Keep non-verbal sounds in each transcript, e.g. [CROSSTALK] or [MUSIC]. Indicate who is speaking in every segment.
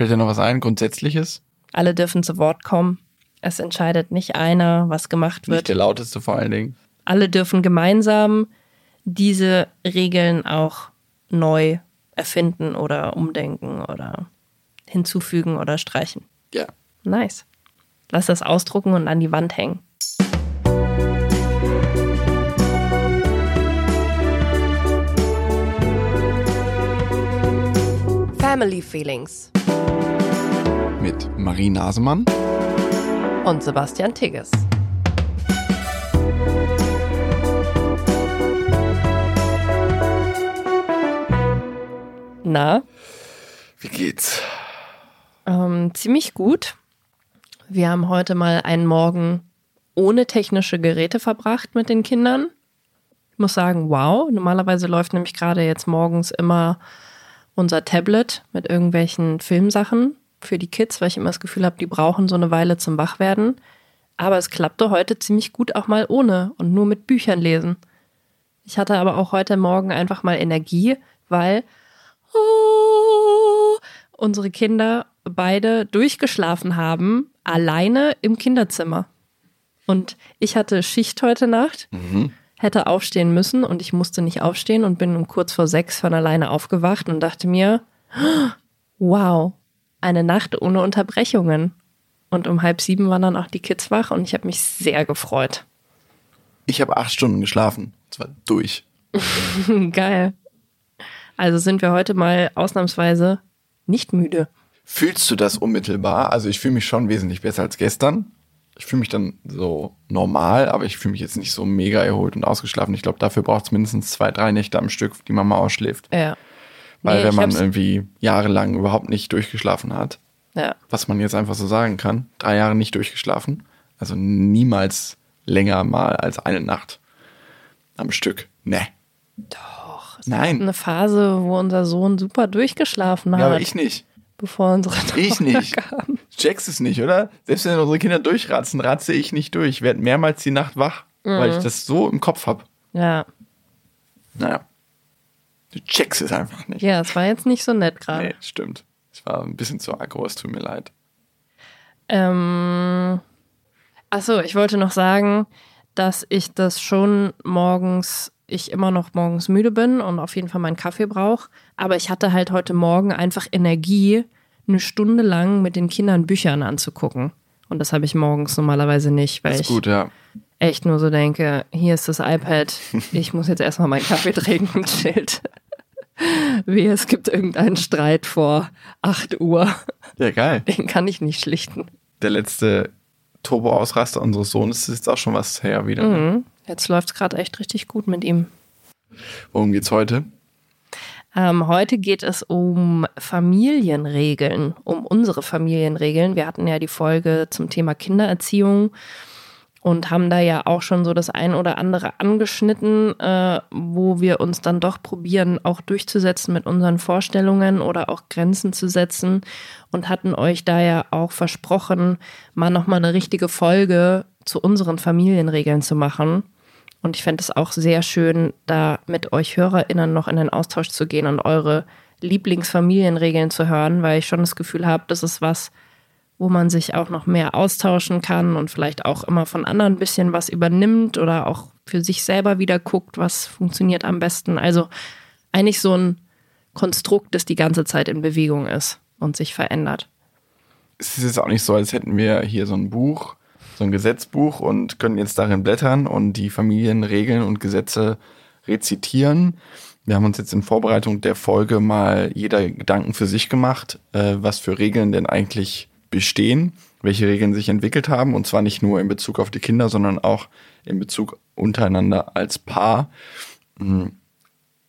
Speaker 1: Fällt dir noch was ein, Grundsätzliches?
Speaker 2: Alle dürfen zu Wort kommen. Es entscheidet nicht einer, was gemacht wird.
Speaker 1: Nicht der lauteste vor allen Dingen.
Speaker 2: Alle dürfen gemeinsam diese Regeln auch neu erfinden oder umdenken oder hinzufügen oder streichen.
Speaker 1: Ja.
Speaker 2: Nice. Lass das ausdrucken und an die Wand hängen.
Speaker 3: Family Feelings
Speaker 1: Mit Marie Nasemann.
Speaker 3: und Sebastian Tigges.
Speaker 2: Na,
Speaker 1: Wie geht's?
Speaker 2: ähm, ziemlich gut. Wir haben heute mal einen Morgen ohne technische Geräte verbracht mit den Kindern. Ich muss sagen, wow. Normalerweise läuft nämlich gerade jetzt morgens immer unser Tablet mit irgendwelchen Filmsachen für die Kids, weil ich immer das Gefühl habe, die brauchen so eine Weile zum Wachwerden. Aber es klappte heute ziemlich gut auch mal ohne und nur mit Büchern lesen. Ich hatte aber auch heute Morgen einfach mal Energie, weil oh, unsere Kinder beide durchgeschlafen haben, alleine im Kinderzimmer. Und ich hatte Schicht heute Nacht, hätte aufstehen müssen und ich musste nicht aufstehen und bin um kurz vor sechs von alleine aufgewacht und dachte mir, wow, eine Nacht ohne Unterbrechungen. Und um halb sieben waren dann auch die Kids wach und ich habe mich sehr gefreut.
Speaker 1: Ich habe acht Stunden geschlafen. Das war durch. [LAUGHS]
Speaker 2: Geil. Also sind wir heute mal ausnahmsweise nicht müde.
Speaker 1: Fühlst du das unmittelbar? Also ich fühle mich schon wesentlich besser als gestern. Ich fühle mich dann so normal, aber ich fühle mich jetzt nicht so mega erholt und ausgeschlafen. Ich glaube, dafür braucht es mindestens zwei, drei Nächte am Stück, die man mal ausschläft.
Speaker 2: Ja.
Speaker 1: Weil
Speaker 2: Nee,
Speaker 1: wenn
Speaker 2: ich
Speaker 1: man irgendwie jahrelang überhaupt nicht durchgeschlafen hat,
Speaker 2: Ja.
Speaker 1: was man jetzt einfach so sagen kann, drei Jahre nicht durchgeschlafen, also niemals länger mal als eine Nacht am Stück. Ne.
Speaker 2: Doch. Es
Speaker 1: Nein.
Speaker 2: eine Phase, wo unser Sohn super durchgeschlafen hat,
Speaker 1: Ja, aber ich nicht.
Speaker 2: bevor unsere
Speaker 1: Ich
Speaker 2: Tochter
Speaker 1: nicht. [LAUGHS]
Speaker 2: kam.
Speaker 1: Checkst es nicht, oder? Selbst wenn unsere Kinder durchratzen, ratze ich nicht durch. Ich werde mehrmals die Nacht wach, weil ich das so im Kopf habe.
Speaker 2: Ja.
Speaker 1: Naja. Du checkst es einfach nicht.
Speaker 2: Ja, es war jetzt nicht so nett gerade.
Speaker 1: Nee, stimmt. Ich war ein bisschen zu aggro, es tut mir leid.
Speaker 2: Ähm, achso, ich wollte noch sagen, dass ich das schon morgens, ich immer noch morgens müde bin und auf jeden Fall meinen Kaffee brauche. Aber ich hatte halt heute Morgen einfach Energie, eine Stunde lang mit den Kindern Büchern anzugucken. Und das habe ich morgens normalerweise nicht, weil
Speaker 1: Das
Speaker 2: ich
Speaker 1: ist gut, ja.
Speaker 2: Echt nur so denke, hier ist das iPad, ich muss jetzt erstmal meinen Kaffee trinken, chillt. Wie es gibt irgendeinen Streit vor 8 Uhr.
Speaker 1: Ja, geil.
Speaker 2: Den kann ich nicht schlichten.
Speaker 1: Der letzte Turbo-Ausraster unseres Sohnes ist jetzt auch schon was her wieder.
Speaker 2: Mhm. Jetzt läuft es gerade echt richtig gut mit ihm.
Speaker 1: Worum geht's heute?
Speaker 2: Ähm, heute geht es um Familienregeln, um unsere Familienregeln. Wir hatten ja die Folge zum Thema Kindererziehung und haben da ja auch schon so das ein oder andere angeschnitten, äh, wo wir uns dann doch probieren, auch durchzusetzen mit unseren Vorstellungen oder auch Grenzen zu setzen und hatten euch da ja auch versprochen, mal nochmal eine richtige Folge zu unseren Familienregeln zu machen. Und ich fände es auch sehr schön, da mit euch HörerInnen noch in den Austausch zu gehen und eure Lieblingsfamilienregeln zu hören, weil ich schon das Gefühl habe, das ist was, wo man sich auch noch mehr austauschen kann und vielleicht auch immer von anderen ein bisschen was übernimmt oder auch für sich selber wieder guckt, was funktioniert am besten. Also eigentlich so ein Konstrukt, das die ganze Zeit in Bewegung ist und sich verändert.
Speaker 1: Es ist jetzt auch nicht so, als hätten wir hier so ein Buch, so ein Gesetzbuch und können jetzt darin blättern und die Familienregeln und Gesetze rezitieren. Wir haben uns jetzt in Vorbereitung der Folge mal jeder Gedanken für sich gemacht, äh, was für Regeln denn eigentlich bestehen, welche Regeln sich entwickelt haben und zwar nicht nur in Bezug auf die Kinder, sondern auch in Bezug untereinander als Paar. Mhm.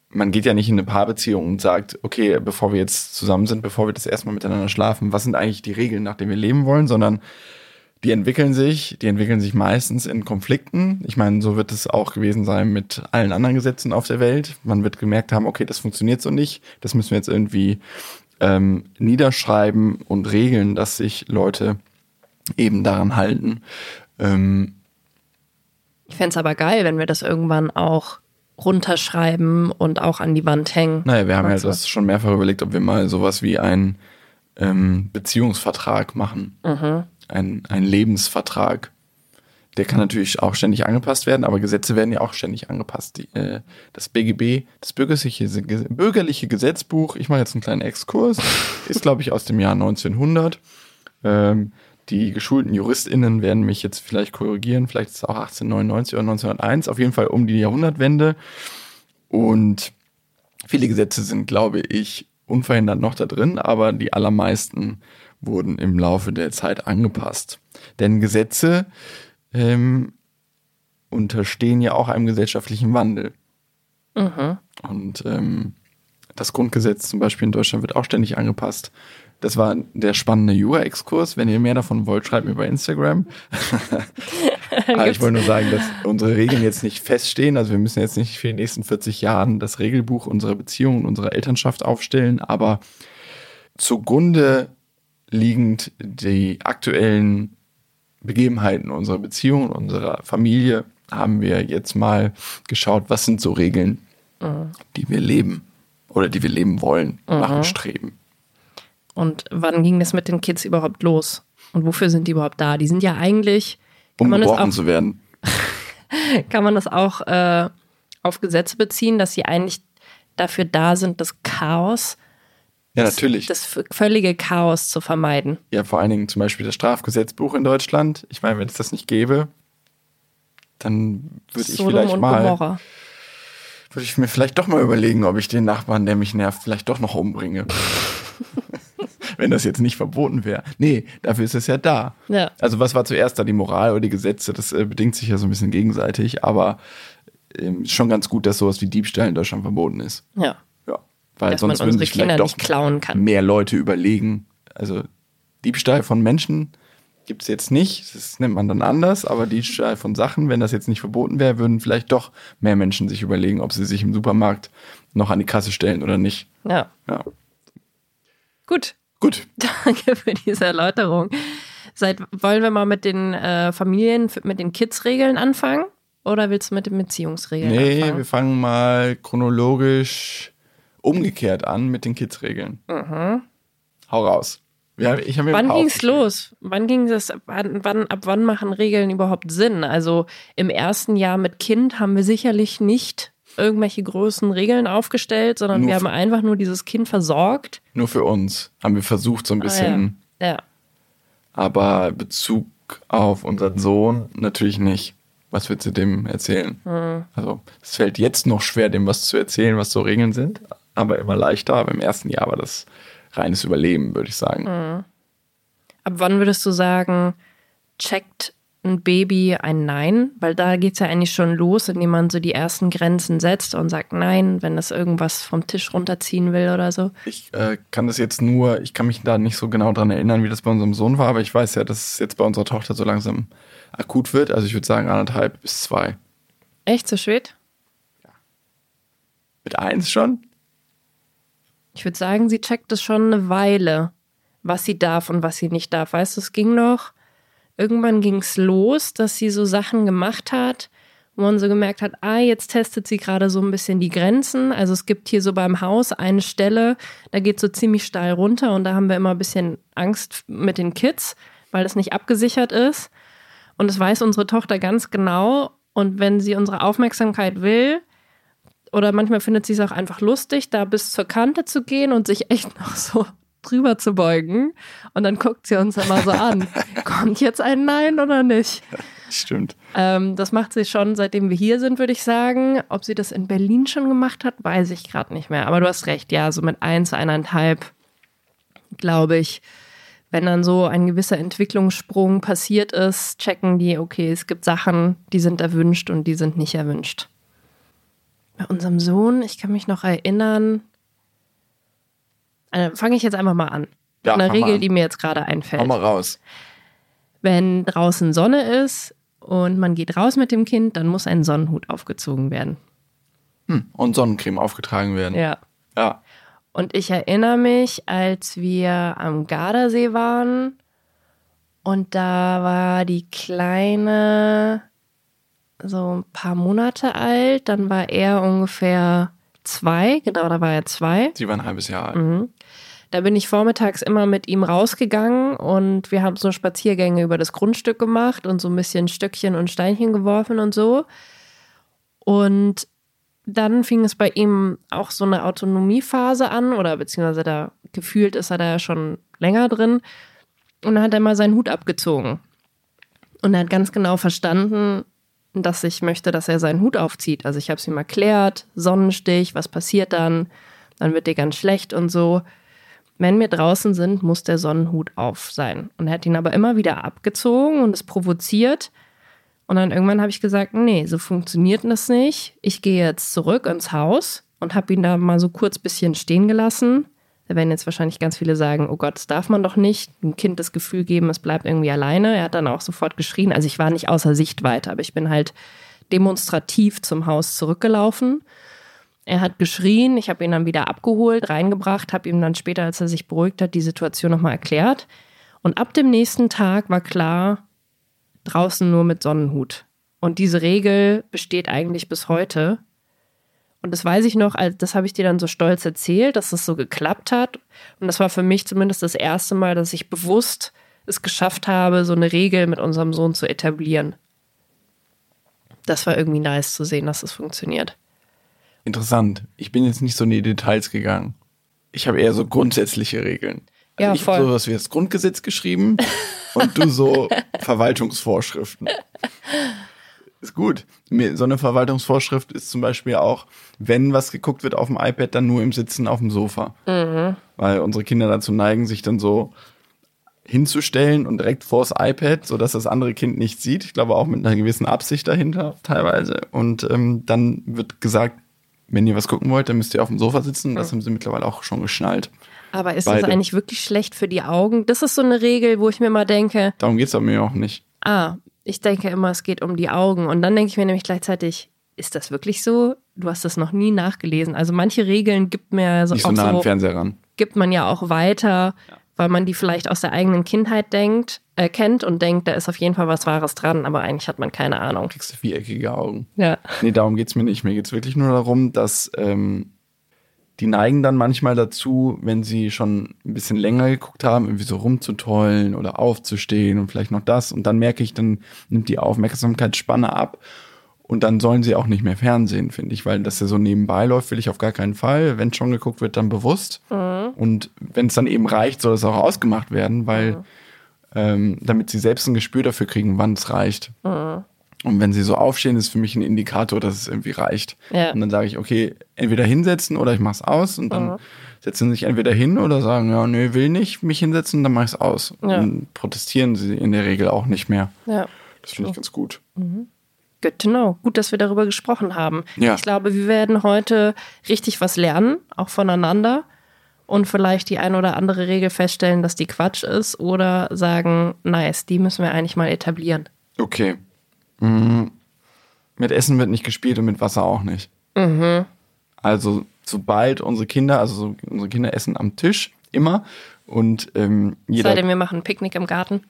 Speaker 1: Man geht ja nicht in eine Paarbeziehung und sagt, okay, bevor wir jetzt zusammen sind, bevor wir das erstmal miteinander schlafen, was sind eigentlich die Regeln, nach denen wir leben wollen, sondern die entwickeln sich, die entwickeln sich meistens in Konflikten. Ich meine, so wird es auch gewesen sein mit allen anderen Gesetzen auf der Welt. Man wird gemerkt haben, okay, das funktioniert so nicht. Das müssen wir jetzt irgendwie ähm, niederschreiben und regeln, dass sich Leute eben daran halten. Ähm,
Speaker 2: Ich fände es aber geil, wenn wir das irgendwann auch runterschreiben und auch an die Wand hängen.
Speaker 1: naja, wir haben ja das schon mehrfach überlegt, ob wir mal sowas wie ein ähm, Beziehungsvertrag machen. Ein, ein Lebensvertrag. Der kann natürlich auch ständig angepasst werden, aber Gesetze werden ja auch ständig angepasst. Die, äh, das BGB, das bürgerliche, bürgerliche Gesetzbuch, ich mache jetzt einen kleinen Exkurs, [LAUGHS] ist, glaube ich, aus dem Jahr 1900. Ähm, die geschulten JuristInnen werden mich jetzt vielleicht korrigieren, vielleicht ist es auch 1899 oder 1901, auf jeden Fall um die Jahrhundertwende. Und viele Gesetze sind, glaube ich, unverhindert noch da drin, aber die allermeisten wurden im Laufe der Zeit angepasst. Denn Gesetze ähm, unterstehen ja auch einem gesellschaftlichen Wandel. Und ähm, das Grundgesetz zum Beispiel in Deutschland wird auch ständig angepasst. Das war der spannende Jura-Exkurs. Wenn ihr mehr davon wollt, schreibt mir bei Instagram. Aber [LAUGHS] ich wollte nur sagen, dass unsere Regeln jetzt nicht feststehen. Also wir müssen jetzt nicht für die nächsten 40 Jahren das Regelbuch unserer Beziehung und unserer Elternschaft aufstellen. Aber zugrunde liegend die aktuellen Begebenheiten unserer Beziehung unserer Familie haben wir jetzt mal geschaut, was sind so Regeln, die wir leben oder die wir leben wollen, machen, streben.
Speaker 2: Und wann ging das mit den Kids überhaupt los? Und wofür sind die überhaupt da? Die sind ja eigentlich,
Speaker 1: Um gebrochen
Speaker 2: auch,
Speaker 1: zu werden. [LAUGHS]
Speaker 2: kann man das auch äh, auf Gesetze beziehen, dass sie eigentlich dafür da sind, das Chaos,
Speaker 1: Ja, natürlich.
Speaker 2: das völlige Chaos zu vermeiden.
Speaker 1: ja, vor allen Dingen zum Beispiel das Strafgesetzbuch in Deutschland. Ich meine, wenn es das nicht gäbe, dann würde ich vielleicht mal, würde ich mir vielleicht doch mal überlegen, ob ich den Nachbarn, der mich nervt, vielleicht doch noch umbringe. [LAUGHS] wenn das jetzt nicht verboten wäre. Nee, dafür ist es ja da.
Speaker 2: Ja.
Speaker 1: Also was war zuerst da, die Moral oder die Gesetze? Das äh, bedingt sich ja so ein bisschen gegenseitig, aber ähm, ist schon ganz gut, dass sowas wie Diebstahl in Deutschland verboten ist.
Speaker 2: Ja.
Speaker 1: Weil
Speaker 2: Dass man
Speaker 1: sonst würden
Speaker 2: unsere Kinder nicht klauen kann.
Speaker 1: mehr Leute überlegen. Also Diebstahl von Menschen gibt es jetzt nicht. Das nennt man dann anders, aber Diebstahl von Sachen, wenn das jetzt nicht verboten wäre, würden vielleicht doch mehr Menschen sich überlegen, ob sie sich im Supermarkt noch an die Kasse stellen oder nicht.
Speaker 2: Ja.
Speaker 1: Ja.
Speaker 2: Gut.
Speaker 1: Gut. [LAUGHS]
Speaker 2: Danke für diese Erläuterung. Seit, wollen wir mal mit den äh, Familien, mit den Kids-Regeln anfangen? Oder willst du mit den Beziehungsregeln
Speaker 1: Nee, wir
Speaker 2: anfangen?
Speaker 1: fangen mal chronologisch umgekehrt an mit den Kids-Regeln. Hau raus. Ja,
Speaker 2: Mhm. Wann ging es los? Wann ging es, wann, wann, ab wann machen Regeln überhaupt Sinn? Also im ersten Jahr mit Kind haben wir sicherlich nicht irgendwelche großen Regeln aufgestellt, sondern
Speaker 1: Nur
Speaker 2: wir haben einfach nur dieses Kind versorgt.
Speaker 1: Nur für uns haben wir versucht, so ein bisschen,
Speaker 2: Ah, ja. ja.
Speaker 1: aber Bezug auf unseren Sohn natürlich nicht. Was willst du dem erzählen?
Speaker 2: Hm.
Speaker 1: Also, es fällt jetzt noch schwer, dem was zu erzählen, was so Regeln sind, aber immer leichter. Aber im ersten Jahr war das reines Überleben, würde ich sagen.
Speaker 2: Hm. Ab wann würdest du sagen, checkt ein Baby ein Nein? Weil da geht es ja eigentlich schon los, indem man so die ersten Grenzen setzt und sagt Nein, wenn das irgendwas vom Tisch runterziehen will oder so.
Speaker 1: Ich äh, kann das jetzt nur, ich kann mich da nicht so genau dran erinnern, wie das bei unserem Sohn war, aber ich weiß ja, dass es jetzt bei unserer Tochter so langsam akut wird. Also ich würde sagen anderthalb bis zwei.
Speaker 2: Echt so spät?
Speaker 1: Mit eins schon?
Speaker 2: Ich würde sagen, sie checkt es schon eine Weile, was sie darf und was sie nicht darf. Weißt du, es ging noch, irgendwann ging es los, dass sie so Sachen gemacht hat, wo man so gemerkt hat, ah, jetzt testet sie gerade so ein bisschen die Grenzen. Also es gibt hier so beim Haus eine Stelle, da geht so ziemlich steil runter und da haben wir immer ein bisschen Angst mit den Kids, weil das nicht abgesichert ist. Und das weiß unsere Tochter ganz genau. Und wenn sie unsere Aufmerksamkeit will, oder manchmal findet sie es auch einfach lustig, da bis zur Kante zu gehen und sich echt [LAUGHS] noch so drüber zu beugen. Und dann guckt sie uns immer so an. [LAUGHS] Kommt jetzt ein Nein oder nicht?
Speaker 1: Stimmt.
Speaker 2: Ähm, das macht sie schon, seitdem wir hier sind, würde ich sagen. Ob sie das in Berlin schon gemacht hat, weiß ich gerade nicht mehr. Aber du hast recht, ja, so mit eins, eineinhalb, glaube ich. Wenn dann so ein gewisser Entwicklungssprung passiert ist, checken die, okay, es gibt Sachen, die sind erwünscht und die sind nicht erwünscht. Bei unserem Sohn, ich kann mich noch erinnern, äh, fange ich jetzt einfach mal an.
Speaker 1: Ja,
Speaker 2: Eine Regel,
Speaker 1: an.
Speaker 2: die mir jetzt gerade einfällt
Speaker 1: mal raus.
Speaker 2: wenn draußen Sonne ist und man geht raus mit dem Kind, dann muss ein Sonnenhut aufgezogen werden.
Speaker 1: Und Sonnencreme aufgetragen werden.
Speaker 2: Ja.
Speaker 1: Ja.
Speaker 2: Und ich erinnere mich, als wir am Gardasee waren und da war die Kleine so ein paar Monate alt, dann war er ungefähr zwei, genau, da war er zwei.
Speaker 1: Sie war ein halbes Jahr alt.
Speaker 2: Da bin ich vormittags immer mit ihm rausgegangen und wir haben so Spaziergänge über das Grundstück gemacht und so ein bisschen Stöckchen und Steinchen geworfen und so. Und dann fing es bei ihm auch so eine Autonomiephase an oder beziehungsweise da gefühlt ist er da ja schon länger drin. Und dann hat er mal seinen Hut abgezogen. Und er hat ganz genau verstanden, dass ich möchte, dass er seinen Hut aufzieht. Also ich habe es ihm erklärt, Sonnenstich, was passiert dann? Dann wird dir ganz schlecht und so. Wenn wir draußen sind, muss der Sonnenhut auf sein. Und er hat ihn aber immer wieder abgezogen und es provoziert. Und dann irgendwann habe ich gesagt, nee, so funktioniert das nicht. Ich gehe jetzt zurück ins Haus und habe ihn da mal so kurz bisschen stehen gelassen. Da werden jetzt wahrscheinlich ganz viele sagen, oh Gott, das darf man doch nicht. Ein Kind das Gefühl geben, es bleibt irgendwie alleine. Er hat dann auch sofort geschrien. Also ich war nicht außer Sichtweite, aber ich bin halt demonstrativ zum Haus zurückgelaufen. Er hat geschrien, ich habe ihn dann wieder abgeholt, reingebracht, habe ihm dann später, als er sich beruhigt hat, die Situation nochmal erklärt. Und ab dem nächsten Tag war klar, draußen nur mit Sonnenhut. Und diese Regel besteht eigentlich bis heute. Und das weiß ich noch, das habe ich dir dann so stolz erzählt, dass es so geklappt hat. Und das war für mich zumindest das erste Mal, dass ich bewusst es geschafft habe, so eine Regel mit unserem Sohn zu etablieren. Das war irgendwie nice zu sehen, dass es funktioniert.
Speaker 1: Interessant. Ich bin jetzt nicht so in die Details gegangen. Ich habe eher so grundsätzliche Regeln. Also
Speaker 2: ja,
Speaker 1: ich
Speaker 2: voll.
Speaker 1: sowas wie das Grundgesetz geschrieben [LAUGHS] und du so Verwaltungsvorschriften. Ist gut. So eine Verwaltungsvorschrift ist zum Beispiel auch, wenn was geguckt wird auf dem iPad, dann nur im Sitzen auf dem Sofa.
Speaker 2: Mhm.
Speaker 1: Weil unsere Kinder dazu neigen, sich dann so hinzustellen und direkt vors iPad, sodass das andere Kind nicht sieht. Ich glaube auch mit einer gewissen Absicht dahinter teilweise. Und ähm, dann wird gesagt, wenn ihr was gucken wollt, dann müsst ihr auf dem Sofa sitzen. Das haben sie mittlerweile auch schon geschnallt.
Speaker 2: Aber ist
Speaker 1: Beide.
Speaker 2: das eigentlich wirklich schlecht für die Augen? Das ist so eine Regel, wo ich mir mal denke,
Speaker 1: Darum geht's aber mir auch nicht.
Speaker 2: ah, ich denke immer, es geht um die Augen. Und dann denke ich mir nämlich gleichzeitig, ist das wirklich so? Du hast das noch nie nachgelesen. Also manche Regeln gibt mir so,
Speaker 1: Nicht so
Speaker 2: auch
Speaker 1: nah
Speaker 2: so,
Speaker 1: Fernseher ran.
Speaker 2: gibt man ja auch weiter, weil man die vielleicht aus der eigenen Kindheit denkt, äh, kennt und denkt, da ist auf jeden Fall was Wahres dran, aber eigentlich hat man keine Ahnung.
Speaker 1: Kriegst du viereckige Augen.
Speaker 2: Ja.
Speaker 1: Nee, darum geht's mir nicht. Mir geht's wirklich nur darum, dass ähm, die neigen dann manchmal dazu, wenn sie schon ein bisschen länger geguckt haben, irgendwie so rumzutollen oder aufzustehen und vielleicht noch das. Und dann merke ich, dann nimmt die Aufmerksamkeitsspanne ab. Und dann sollen sie auch nicht mehr Fernsehen, finde ich, weil das ja so nebenbei läuft, will ich auf gar keinen Fall. Wenn schon geguckt wird, dann bewusst. Und wenn es dann eben reicht, soll es auch ausgemacht werden, weil ähm, damit sie selbst ein Gespür dafür kriegen, wann es reicht. Und wenn sie so aufstehen, ist für mich ein Indikator, dass es irgendwie reicht.
Speaker 2: Ja.
Speaker 1: Und dann sage ich, okay, entweder hinsetzen oder ich mach's aus. Und dann setzen sie sich entweder hin oder sagen, ja, nö, will nicht mich hinsetzen, dann mach ich's aus.
Speaker 2: Ja.
Speaker 1: Und protestieren sie in der Regel auch nicht mehr.
Speaker 2: Ja.
Speaker 1: Das finde ich ganz gut.
Speaker 2: Good to know. Gut, dass wir darüber gesprochen haben.
Speaker 1: Ja.
Speaker 2: Ich glaube, wir werden heute richtig was lernen, auch voneinander. Und vielleicht die ein oder andere Regel feststellen, dass die Quatsch ist oder sagen, nice, die müssen wir eigentlich mal etablieren.
Speaker 1: Okay. Mhm. Mit Essen wird nicht gespielt und mit Wasser auch nicht. Also sobald unsere Kinder, also so, unsere Kinder essen am Tisch, immer. Und ähm, jeder
Speaker 2: Sei denn, wir machen ein Picknick im Garten.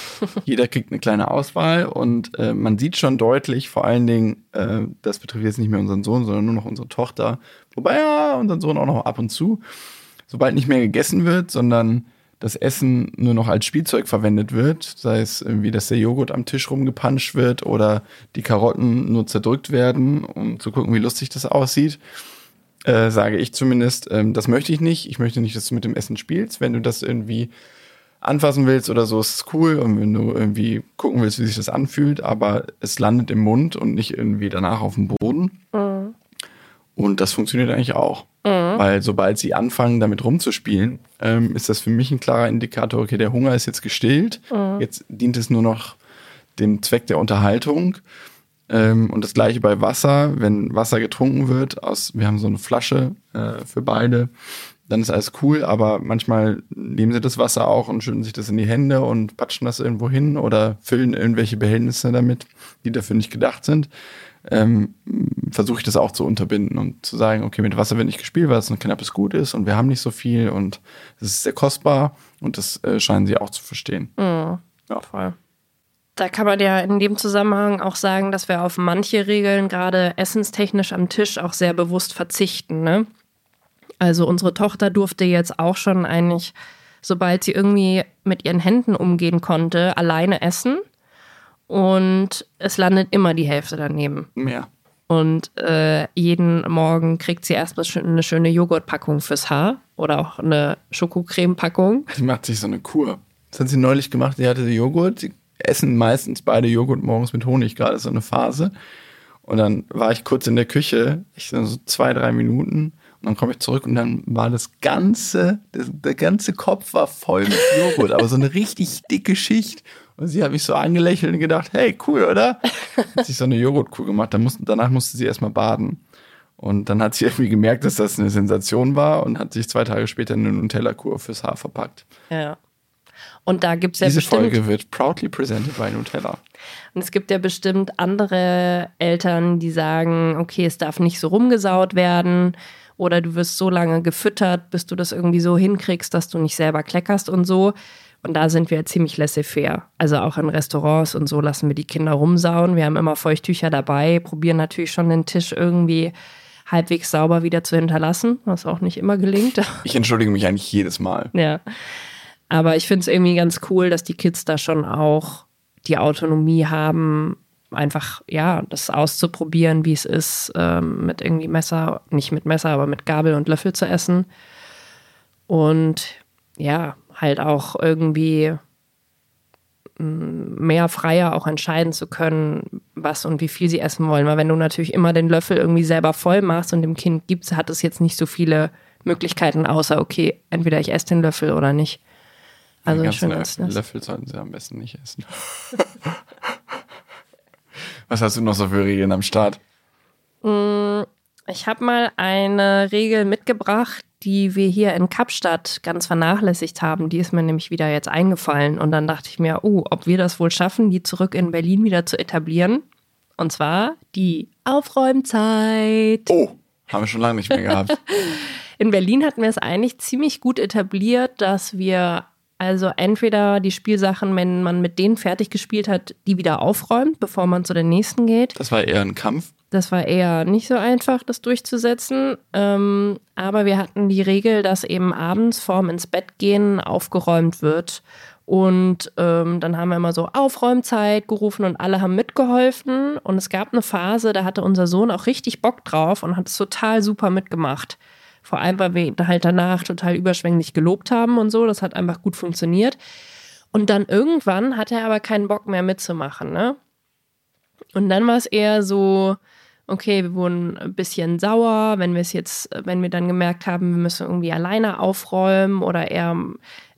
Speaker 2: [LAUGHS]
Speaker 1: Jeder kriegt eine kleine Auswahl und äh, man sieht schon deutlich, vor allen Dingen, äh, das betrifft jetzt nicht mehr unseren Sohn, sondern nur noch unsere Tochter. Wobei ja, unseren Sohn auch noch ab und zu. Sobald nicht mehr gegessen wird, sondern das Essen nur noch als Spielzeug verwendet wird, sei es irgendwie, dass der Joghurt am Tisch rumgepanscht wird oder die Karotten nur zerdrückt werden, um zu gucken, wie lustig das aussieht, äh, sage ich zumindest, ähm, das möchte ich nicht. Ich möchte nicht, dass du mit dem Essen spielst. Wenn du das irgendwie anfassen willst oder so, ist es cool. Und wenn du irgendwie gucken willst, wie sich das anfühlt, aber es landet im Mund und nicht irgendwie danach auf dem Boden. Und das funktioniert eigentlich auch. Weil sobald sie anfangen, damit rumzuspielen, ähm, ist das für mich ein klarer Indikator, okay, der Hunger ist jetzt gestillt. Jetzt dient es nur noch dem Zweck der Unterhaltung. Ähm, und das gleiche bei Wasser. Wenn Wasser getrunken wird, aus, wir haben so eine Flasche äh, für beide, dann ist alles cool, aber manchmal nehmen sie das Wasser auch und schütten sich das in die Hände und patschen das irgendwo hin oder füllen irgendwelche Behältnisse damit, die dafür nicht gedacht sind. Ähm, versuche ich das auch zu unterbinden und zu sagen, okay, mit Wasser wird nicht gespielt, weil es ein knappes Gut ist und wir haben nicht so viel und es ist sehr kostbar und das äh, scheinen sie auch zu verstehen. Ja.
Speaker 2: Voll. Da kann man ja in dem Zusammenhang auch sagen, dass wir auf manche Regeln gerade essenstechnisch am Tisch auch sehr bewusst verzichten. Ne? Also unsere Tochter durfte jetzt auch schon eigentlich, sobald sie irgendwie mit ihren Händen umgehen konnte, alleine essen. Und es landet immer die Hälfte daneben.
Speaker 1: Mehr.
Speaker 2: Und äh, jeden Morgen kriegt sie erstmal eine schöne Joghurtpackung fürs Haar oder auch eine Schokocreme-Packung.
Speaker 1: Sie macht sich so eine Kur. Das hat sie neulich gemacht. Sie hatte Joghurt. Sie essen meistens beide Joghurt morgens mit Honig, gerade so eine Phase. Und dann war ich kurz in der Küche, ich so zwei, drei Minuten. Und dann komme ich zurück und dann war das ganze, das, der ganze Kopf war voll mit Joghurt, aber so eine richtig dicke Schicht. Und sie hat mich so angelächelt und gedacht, hey, cool, oder? Hat sich so eine Joghurtkuh gemacht. Dann musste, danach musste sie erstmal baden. Und dann hat sie irgendwie gemerkt, dass das eine Sensation war und hat sich zwei Tage später eine Nutella-Kur fürs Haar verpackt.
Speaker 2: Ja. Und da gibt es ja
Speaker 1: Diese
Speaker 2: bestimmt.
Speaker 1: Folge wird proudly presented by Nutella.
Speaker 2: Und es gibt ja bestimmt andere Eltern, die sagen, okay, es darf nicht so rumgesaut werden. Oder du wirst so lange gefüttert, bis du das irgendwie so hinkriegst, dass du nicht selber kleckerst und so. Und da sind wir ziemlich laissez-faire. Also auch in Restaurants und so lassen wir die Kinder rumsauen. Wir haben immer Feuchttücher dabei, probieren natürlich schon den Tisch irgendwie halbwegs sauber wieder zu hinterlassen, was auch nicht immer gelingt. [LAUGHS]
Speaker 1: Ich entschuldige mich eigentlich jedes Mal.
Speaker 2: Ja. Aber ich finde es irgendwie ganz cool, dass die Kids da schon auch die Autonomie haben, einfach, ja, das auszuprobieren, wie es ist, ähm, mit irgendwie Messer, nicht mit Messer, aber mit Gabel und Löffel zu essen. Und ja, halt auch irgendwie mm, mehr freier auch entscheiden zu können, was und wie viel sie essen wollen. Weil wenn du natürlich immer den Löffel irgendwie selber voll machst und dem Kind gibst, hat es jetzt nicht so viele Möglichkeiten, außer, okay, entweder ich esse den Löffel oder nicht. Also
Speaker 1: Den
Speaker 2: schön
Speaker 1: ganzen
Speaker 2: ist das.
Speaker 1: Löffel sollten sie am besten nicht essen. [LAUGHS] Was hast du noch so für Regeln am Start?
Speaker 2: Ich habe mal eine Regel mitgebracht, die wir hier in Kapstadt ganz vernachlässigt haben. Die ist mir nämlich wieder jetzt eingefallen. Und dann dachte ich mir, oh, ob wir das wohl schaffen, die zurück in Berlin wieder zu etablieren. Und zwar die Aufräumzeit.
Speaker 1: Oh, haben wir schon lange nicht mehr gehabt. [LAUGHS]
Speaker 2: In Berlin hatten wir es eigentlich ziemlich gut etabliert, dass wir also entweder die Spielsachen, wenn man mit denen fertig gespielt hat, die wieder aufräumt, bevor man zu den nächsten geht.
Speaker 1: Das war eher ein Kampf.
Speaker 2: Das war eher nicht so einfach, das durchzusetzen. Ähm, aber wir hatten die Regel, dass eben abends vorm ins Bett gehen aufgeräumt wird. Und ähm, dann haben wir immer so Aufräumzeit gerufen und alle haben mitgeholfen. Und es gab eine Phase, da hatte unser Sohn auch richtig Bock drauf und hat es total super mitgemacht. Vor allem, weil wir halt danach total überschwänglich gelobt haben und so. Das hat einfach gut funktioniert. Und dann irgendwann hat er aber keinen Bock mehr mitzumachen, ne? Und dann war es eher so, okay, wir wurden ein bisschen sauer, wenn wir es jetzt, wenn wir dann gemerkt haben, wir müssen irgendwie alleine aufräumen oder er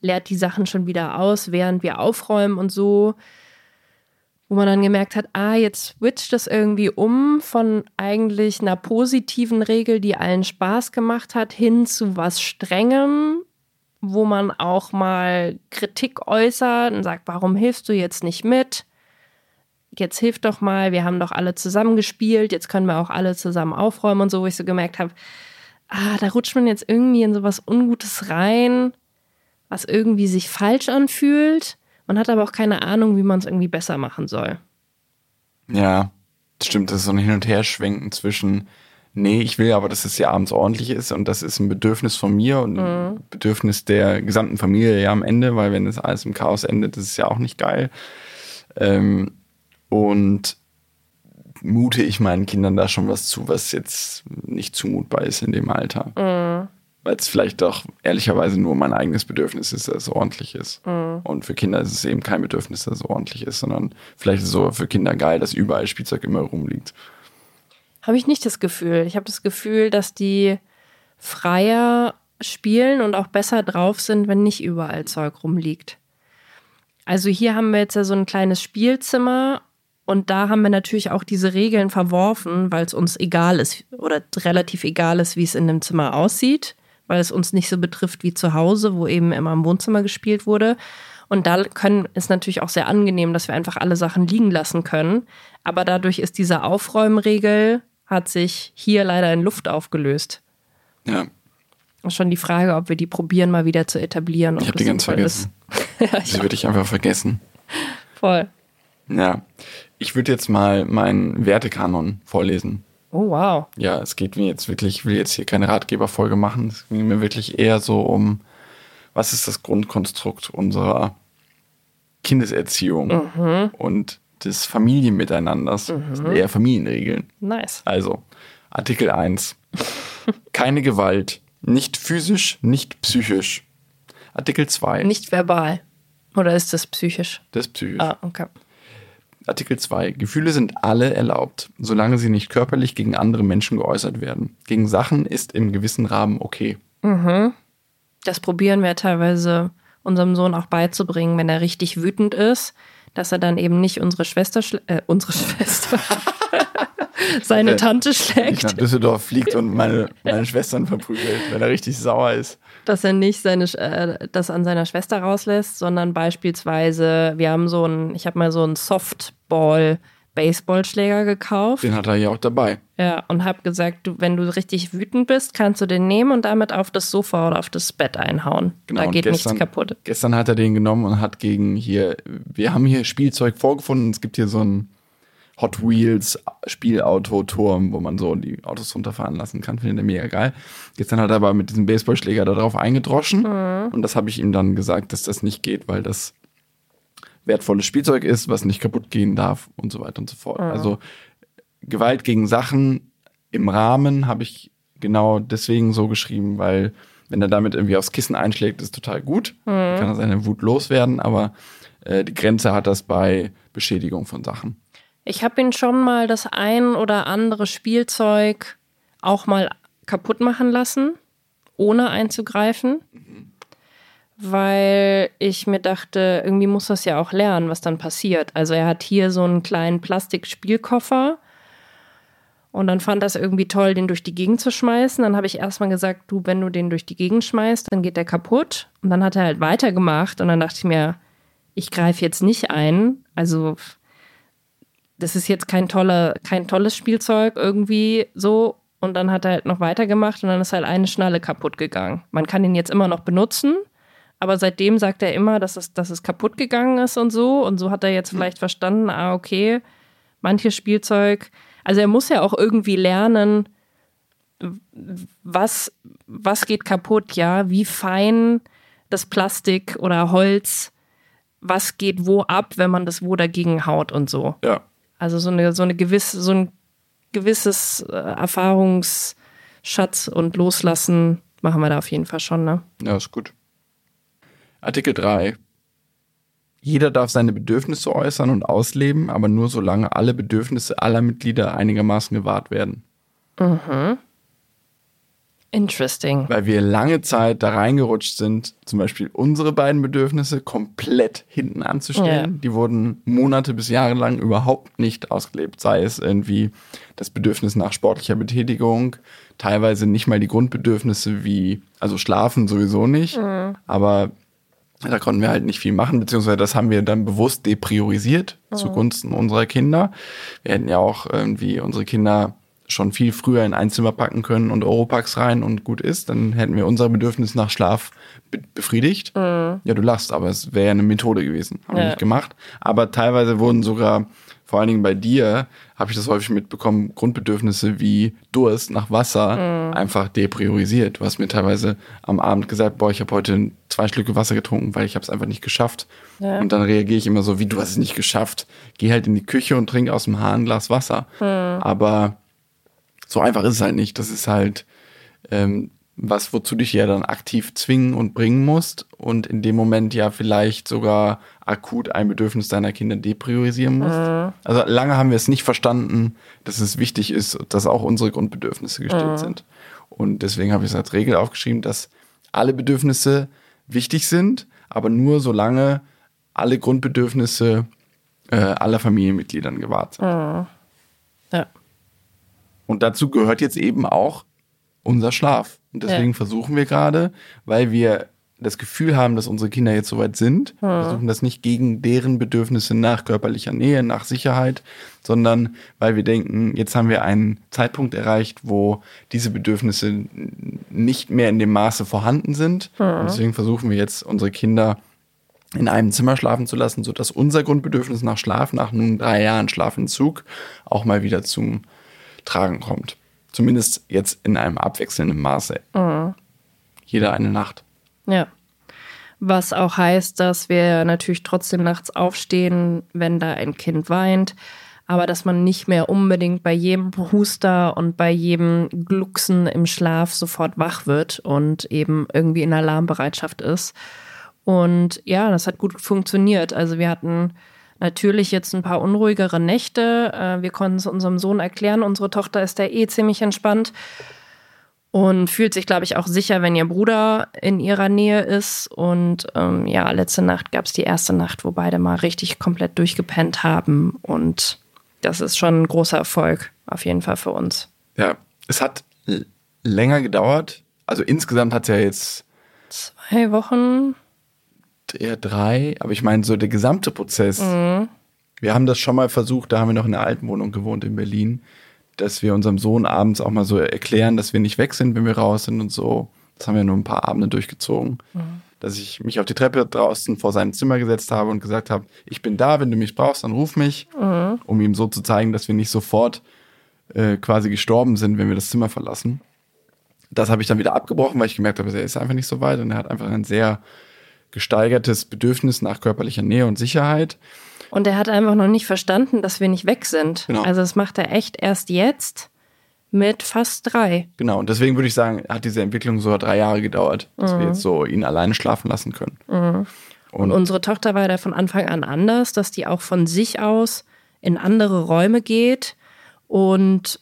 Speaker 2: leert die Sachen schon wieder aus, während wir aufräumen und so. Wo man dann gemerkt hat, ah, jetzt switcht das irgendwie um von eigentlich einer positiven Regel, die allen Spaß gemacht hat, hin zu was Strengem, wo man auch mal Kritik äußert und sagt, warum hilfst du jetzt nicht mit? Jetzt hilf doch mal, wir haben doch alle zusammen gespielt, jetzt können wir auch alle zusammen aufräumen und so, wo ich so gemerkt habe, ah, da rutscht man jetzt irgendwie in sowas Ungutes rein, was irgendwie sich falsch anfühlt. Man hat aber auch keine Ahnung, wie man es irgendwie besser machen soll.
Speaker 1: Ja, stimmt. Das ist so ein Hin- und Herschwenken zwischen, nee, ich will aber, dass es ja abends ordentlich ist und das ist ein Bedürfnis von mir und ein Bedürfnis der gesamten Familie ja am Ende, weil wenn das alles im Chaos endet, das ist ja auch nicht geil. Ähm, und mute ich meinen Kindern da schon was zu, was jetzt nicht zumutbar ist in dem Alter. Weil es vielleicht doch ehrlicherweise nur mein eigenes Bedürfnis ist, dass es ordentlich ist. Und für Kinder ist es eben kein Bedürfnis, dass es ordentlich ist, sondern vielleicht ist es so für Kinder geil, dass überall Spielzeug immer rumliegt.
Speaker 2: Habe ich nicht das Gefühl. Ich habe das Gefühl, dass die freier spielen und auch besser drauf sind, wenn nicht überall Zeug rumliegt. Also hier haben wir jetzt ja so ein kleines Spielzimmer und da haben wir natürlich auch diese Regeln verworfen, weil es uns egal ist oder relativ egal ist, wie es in dem Zimmer aussieht, weil es uns nicht so betrifft wie zu Hause, wo eben immer im Wohnzimmer gespielt wurde. Und da können, ist natürlich auch sehr angenehm, dass wir einfach alle Sachen liegen lassen können. Aber dadurch ist diese Aufräumregel, hat sich hier leider in Luft aufgelöst.
Speaker 1: Ja,
Speaker 2: Ist schon die Frage, ob wir die probieren, mal wieder zu etablieren.
Speaker 1: ich habe die ganz vergessen. [LAUGHS]
Speaker 2: Ja,
Speaker 1: Das würde ich einfach vergessen.
Speaker 2: voll.
Speaker 1: Ja, ich würde jetzt mal meinen Wertekanon vorlesen.
Speaker 2: Oh, wow.
Speaker 1: Ja, es geht mir jetzt wirklich, ich will jetzt hier keine Ratgeberfolge machen, es ging mir wirklich eher so um, was ist das Grundkonstrukt unserer Kindeserziehung und des Familienmiteinanders. Das sind eher Familienregeln.
Speaker 2: Nice.
Speaker 1: Also, Artikel 1. [LAUGHS] Keine Gewalt. Nicht physisch, nicht psychisch. Artikel 2.
Speaker 2: Nicht verbal. Oder ist das psychisch?
Speaker 1: Das ist psychisch.
Speaker 2: Ah, okay.
Speaker 1: Artikel 2. Gefühle sind alle erlaubt, solange sie nicht körperlich gegen andere Menschen geäußert werden. Gegen Sachen ist im gewissen Rahmen okay.
Speaker 2: Das probieren wir teilweise unserem Sohn auch beizubringen, wenn er richtig wütend ist, dass er dann eben nicht unsere Schwester, äh, unsere [LAUGHS] Schwester, seine Tante
Speaker 1: Ich nach
Speaker 2: schlägt,
Speaker 1: Düsseldorf fliegt und meine, meine Schwestern verprügelt, wenn er richtig sauer ist.
Speaker 2: dass er nicht seine, äh, das an seiner Schwester rauslässt, sondern beispielsweise, wir haben so ein, ich habe mal so einen Softball Baseballschläger gekauft.
Speaker 1: Den hat er ja auch dabei.
Speaker 2: Ja, und habe gesagt, du, wenn du richtig wütend bist, kannst du den nehmen und damit auf das Sofa oder auf das Bett einhauen.
Speaker 1: Genau,
Speaker 2: da geht
Speaker 1: gestern-
Speaker 2: nichts kaputt.
Speaker 1: Gestern hat er den genommen und hat gegen hier, wir haben hier Spielzeug vorgefunden. Es gibt hier so ein Hot Wheels Spielauto-Turm, wo man so die Autos runterfahren lassen kann. Findet er mega geil. Gestern hat er aber mit diesem Baseballschläger da drauf eingedroschen. Und das habe ich ihm dann gesagt, dass das nicht geht, weil das wertvolles Spielzeug ist, was nicht kaputt gehen darf und so weiter und so fort. Also Gewalt gegen Sachen im Rahmen habe ich genau deswegen so geschrieben, weil wenn er damit irgendwie aufs Kissen einschlägt, ist total gut. Kann er seine Wut loswerden, aber äh, die Grenze hat das bei Beschädigung von Sachen.
Speaker 2: Ich habe ihn schon mal das ein oder andere Spielzeug auch mal kaputt machen lassen, ohne einzugreifen, weil ich mir dachte, irgendwie muss das ja auch lernen, was dann passiert. Also er hat hier so einen kleinen Plastikspielkoffer und dann fand das irgendwie toll, den durch die Gegend zu schmeißen. Dann habe ich erstmal gesagt, du, wenn du den durch die Gegend schmeißt, dann geht der kaputt. Und dann hat er halt weitergemacht und dann dachte ich mir, ich greife jetzt nicht ein. Also das ist jetzt kein, tolle, kein tolles Spielzeug irgendwie so. Und dann hat er halt noch weitergemacht und dann ist halt eine Schnalle kaputt gegangen. Man kann ihn jetzt immer noch benutzen, aber seitdem sagt er immer, dass es, dass es kaputt gegangen ist und so. Und so hat er jetzt vielleicht verstanden, ah, okay, manches Spielzeug. Also er muss ja auch irgendwie lernen, was, was geht kaputt, ja, wie fein das Plastik oder Holz, was geht wo ab, wenn man das wo dagegen haut und so.
Speaker 1: Ja.
Speaker 2: Also so eine, so eine gewisse, so ein gewisses äh, Erfahrungsschatz und Loslassen machen wir da auf jeden Fall schon, ne?
Speaker 1: Ja, ist gut. Artikel 3. Jeder darf seine Bedürfnisse äußern und ausleben, aber nur solange alle Bedürfnisse aller Mitglieder einigermaßen gewahrt werden.
Speaker 2: Interesting.
Speaker 1: Weil wir lange Zeit da reingerutscht sind, zum Beispiel unsere beiden Bedürfnisse komplett hinten anzustellen.
Speaker 2: Ja.
Speaker 1: Die wurden Monate bis Jahre lang überhaupt nicht ausgelebt. Sei es irgendwie das Bedürfnis nach sportlicher Betätigung, teilweise nicht mal die Grundbedürfnisse wie, also schlafen sowieso nicht, aber da konnten wir halt nicht viel machen, beziehungsweise das haben wir dann bewusst depriorisiert zugunsten unserer Kinder. Wir hätten ja auch irgendwie unsere Kinder schon viel früher in ein Zimmer packen können und Europax rein und gut ist, dann hätten wir unser Bedürfnis nach Schlaf be befriedigt. Ja, du lachst, aber es wäre ja eine Methode gewesen. Haben wir
Speaker 2: Ja.
Speaker 1: nicht gemacht. Aber teilweise wurden sogar, vor allen Dingen bei dir, habe ich das häufig mitbekommen, Grundbedürfnisse wie Durst nach Wasser einfach depriorisiert. Du hast mir teilweise am Abend gesagt, boah, ich habe heute zwei Schlücke Wasser getrunken, weil ich habe es einfach nicht geschafft.
Speaker 2: Ja.
Speaker 1: Und dann reagiere ich immer so, wie du hast es nicht geschafft. Geh halt in die Küche und trink aus dem Hahn ein Glas Wasser. Aber so einfach ist es halt nicht. Das ist halt ähm, was, wozu dich ja dann aktiv zwingen und bringen musst und in dem Moment ja vielleicht sogar akut ein Bedürfnis deiner Kinder depriorisieren musst. Also lange haben wir es nicht verstanden, dass es wichtig ist, dass auch unsere Grundbedürfnisse gestillt sind. Und deswegen habe ich es als Regel aufgeschrieben, dass alle Bedürfnisse wichtig sind, aber nur solange alle Grundbedürfnisse äh, aller Familienmitgliedern gewahrt sind.
Speaker 2: Ja.
Speaker 1: Und dazu gehört jetzt eben auch unser Schlaf. Und deswegen
Speaker 2: Ja.
Speaker 1: versuchen wir gerade, weil wir das Gefühl haben, dass unsere Kinder jetzt soweit sind, versuchen das nicht gegen deren Bedürfnisse nach körperlicher Nähe, nach Sicherheit, sondern weil wir denken, jetzt haben wir einen Zeitpunkt erreicht, wo diese Bedürfnisse nicht mehr in dem Maße vorhanden sind. Und deswegen versuchen wir jetzt unsere Kinder in einem Zimmer schlafen zu lassen, sodass unser Grundbedürfnis nach Schlaf, nach nun drei Jahren Schlafentzug, auch mal wieder zum Tragen kommt. Zumindest jetzt in einem abwechselnden Maße. Mhm. Jeder eine Nacht.
Speaker 2: Ja. Was auch heißt, dass wir natürlich trotzdem nachts aufstehen, wenn da ein Kind weint, aber dass man nicht mehr unbedingt bei jedem Huster und bei jedem Glucksen im Schlaf sofort wach wird und eben irgendwie in Alarmbereitschaft ist. Und ja, das hat gut funktioniert. Also wir hatten natürlich jetzt ein paar unruhigere Nächte. Äh, wir konnten es unserem Sohn erklären. Unsere Tochter ist da eh ziemlich entspannt und fühlt sich, glaube ich, auch sicher, wenn ihr Bruder in ihrer Nähe ist. Und ähm, ja, letzte Nacht gab es die erste Nacht, wo beide mal richtig komplett durchgepennt haben. Und das ist schon ein großer Erfolg, auf jeden Fall für uns.
Speaker 1: Ja, es hat länger gedauert. Also insgesamt hat es ja jetzt
Speaker 2: zwei Wochen.
Speaker 1: Eher drei, aber ich meine, so der gesamte Prozess. Mhm. Wir haben das schon mal versucht, da haben wir noch in der alten Wohnung gewohnt in Berlin, dass wir unserem Sohn abends auch mal so erklären, dass wir nicht weg sind, wenn wir raus sind und so. Das haben wir nur ein paar Abende durchgezogen. Mhm. Dass ich mich auf die Treppe draußen vor seinem Zimmer gesetzt habe und gesagt habe, ich bin da, wenn du mich brauchst, dann ruf mich, mhm. um ihm so zu zeigen, dass wir nicht sofort äh, quasi gestorben sind, wenn wir das Zimmer verlassen. Das habe ich dann wieder abgebrochen, weil ich gemerkt habe, er ist einfach nicht so weit und er hat einfach ein sehr gesteigertes Bedürfnis nach körperlicher Nähe und Sicherheit.
Speaker 2: Und er hat einfach noch nicht verstanden, dass wir nicht weg sind. Genau. Also das macht er echt erst jetzt mit fast drei.
Speaker 1: Genau, und deswegen würde ich sagen, hat diese Entwicklung so drei Jahre gedauert, dass mhm. wir jetzt so ihn alleine schlafen lassen können.
Speaker 2: Mhm. Und, und, unsere Tochter war da von Anfang an anders, dass die auch von sich aus in andere Räume geht und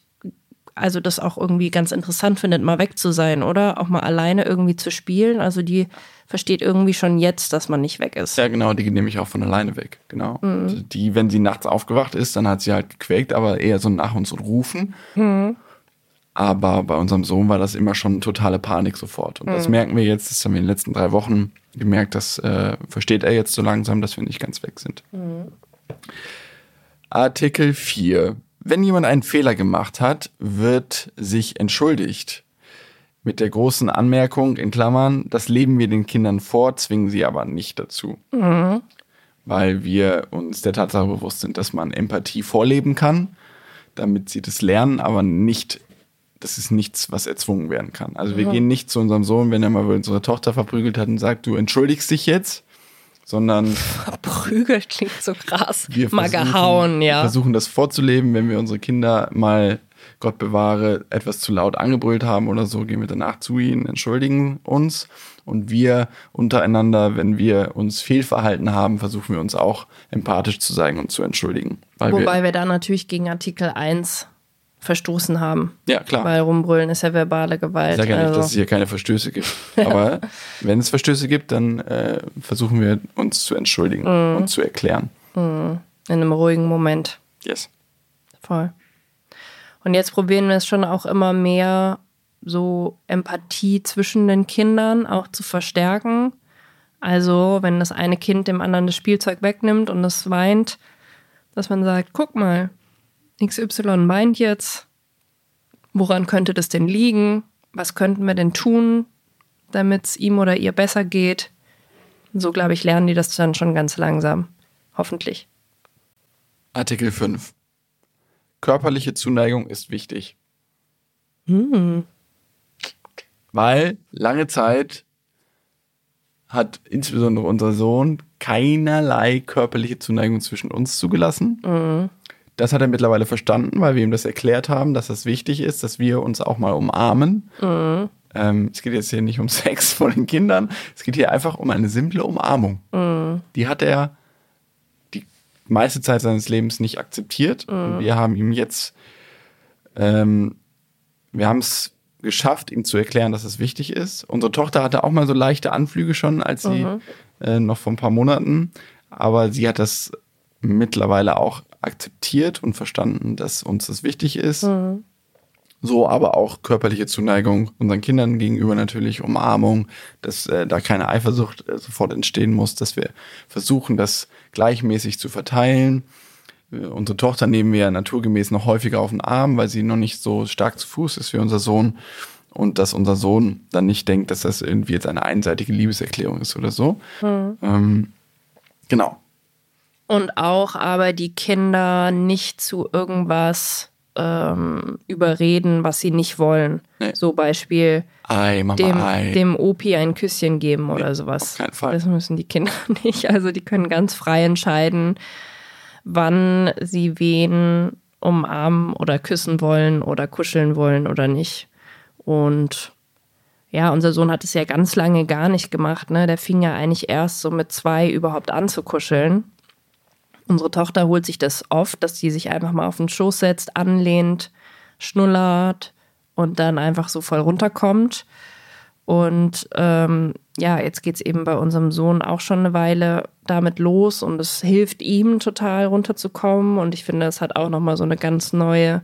Speaker 2: also das auch irgendwie ganz interessant findet, mal weg zu sein, oder? Auch mal alleine irgendwie zu spielen. Also die versteht irgendwie schon jetzt, dass man nicht weg ist.
Speaker 1: Ja, genau, die geht nämlich auch von alleine weg. Genau. Mhm. Also die, wenn sie nachts aufgewacht ist, dann hat sie halt gequäkt, aber eher so nach uns und rufen. Mhm. Aber bei unserem Sohn war das immer schon totale Panik sofort. Und mhm. das merken wir jetzt, das haben wir in den letzten drei Wochen gemerkt, das äh, versteht er jetzt so langsam, dass wir nicht ganz weg sind. Mhm. Artikel 4. Wenn jemand einen Fehler gemacht hat, wird sich entschuldigt. Mit der großen Anmerkung in Klammern, das leben wir den Kindern vor, zwingen sie aber nicht dazu. Mhm. Weil wir uns der Tatsache bewusst sind, dass man Empathie vorleben kann, damit sie das lernen, aber nicht, das ist nichts, was erzwungen werden kann. Also wir mhm. gehen nicht zu unserem Sohn, wenn er mal unsere Tochter verprügelt hat und sagt, du entschuldigst dich jetzt, sondern
Speaker 2: verprügelt klingt so krass. Wir mal gehauen, ja.
Speaker 1: Wir versuchen das vorzuleben, wenn wir unsere Kinder mal Gott bewahre etwas zu laut angebrüllt haben oder so, gehen wir danach zu ihnen, entschuldigen uns und wir untereinander, wenn wir uns fehlverhalten haben, versuchen wir uns auch empathisch zu sein und zu entschuldigen.
Speaker 2: Wobei wir, wir da natürlich gegen Artikel 1 verstoßen haben.
Speaker 1: Ja, klar.
Speaker 2: Weil rumbrüllen ist ja verbale Gewalt.
Speaker 1: Ich sage ja nicht, also. dass es hier keine Verstöße gibt. [LAUGHS] Aber wenn es Verstöße gibt, dann äh, versuchen wir uns zu entschuldigen mm. und zu erklären.
Speaker 2: Mm. In einem ruhigen Moment.
Speaker 1: Yes.
Speaker 2: Voll. Und jetzt probieren wir es schon auch immer mehr, so Empathie zwischen den Kindern auch zu verstärken. Also, wenn das eine Kind dem anderen das Spielzeug wegnimmt und es weint, dass man sagt, guck mal, XY weint jetzt. Woran könnte das denn liegen? Was könnten wir denn tun, damit es ihm oder ihr besser geht? So, glaube ich, lernen die das dann schon ganz langsam. Hoffentlich.
Speaker 1: Artikel 5. Körperliche Zuneigung ist wichtig. Hm. Weil lange Zeit hat insbesondere unser Sohn keinerlei körperliche Zuneigung zwischen uns zugelassen. Mhm. Das hat er mittlerweile verstanden, weil wir ihm das erklärt haben, dass das wichtig ist, dass wir uns auch mal umarmen. Mhm. Ähm, es geht jetzt hier nicht um [LAUGHS] Sex vor den Kindern, es geht hier einfach um eine simple Umarmung. Mhm. Die hat er die meiste Zeit seines Lebens nicht akzeptiert. Mhm. Und wir haben ihm jetzt, ähm, wir haben es geschafft, ihm zu erklären, dass es wichtig ist. Unsere Tochter hatte auch mal so leichte Anflüge schon, als sie mhm. äh, noch vor ein paar Monaten, aber sie hat das mittlerweile auch akzeptiert und verstanden, dass uns das wichtig ist. Mhm. So aber auch körperliche Zuneigung unseren Kindern gegenüber natürlich, Umarmung, dass äh, da keine Eifersucht äh, sofort entstehen muss, dass wir versuchen, das gleichmäßig zu verteilen. Äh, unsere Tochter nehmen wir naturgemäß noch häufiger auf den Arm, weil sie noch nicht so stark zu Fuß ist wie unser Sohn. Und dass unser Sohn dann nicht denkt, dass das irgendwie jetzt eine einseitige Liebeserklärung ist oder so. Mhm. Ähm, genau.
Speaker 2: Und auch aber die Kinder nicht zu irgendwas ähm, überreden, was sie nicht wollen.
Speaker 1: Nee.
Speaker 2: So Beispiel
Speaker 1: Ei, Mama,
Speaker 2: dem,
Speaker 1: Ei.
Speaker 2: dem Opi ein Küsschen geben oder sowas.
Speaker 1: auf keinen Fall.
Speaker 2: Das müssen die Kinder [LAUGHS] nicht. Also die können ganz frei entscheiden, wann sie wen umarmen oder küssen wollen oder kuscheln wollen oder nicht. Und ja, unser Sohn hat es ja ganz lange gar nicht gemacht. Ne? Der fing ja eigentlich erst so mit zwei überhaupt an zu kuscheln. Unsere Tochter holt sich das oft, dass sie sich einfach mal auf den Schoß setzt, anlehnt, schnullert und dann einfach so voll runterkommt. Und ähm, ja, jetzt geht es eben bei unserem Sohn auch schon eine Weile damit los und es hilft ihm total runterzukommen. Und ich finde, es hat auch nochmal so eine ganz neue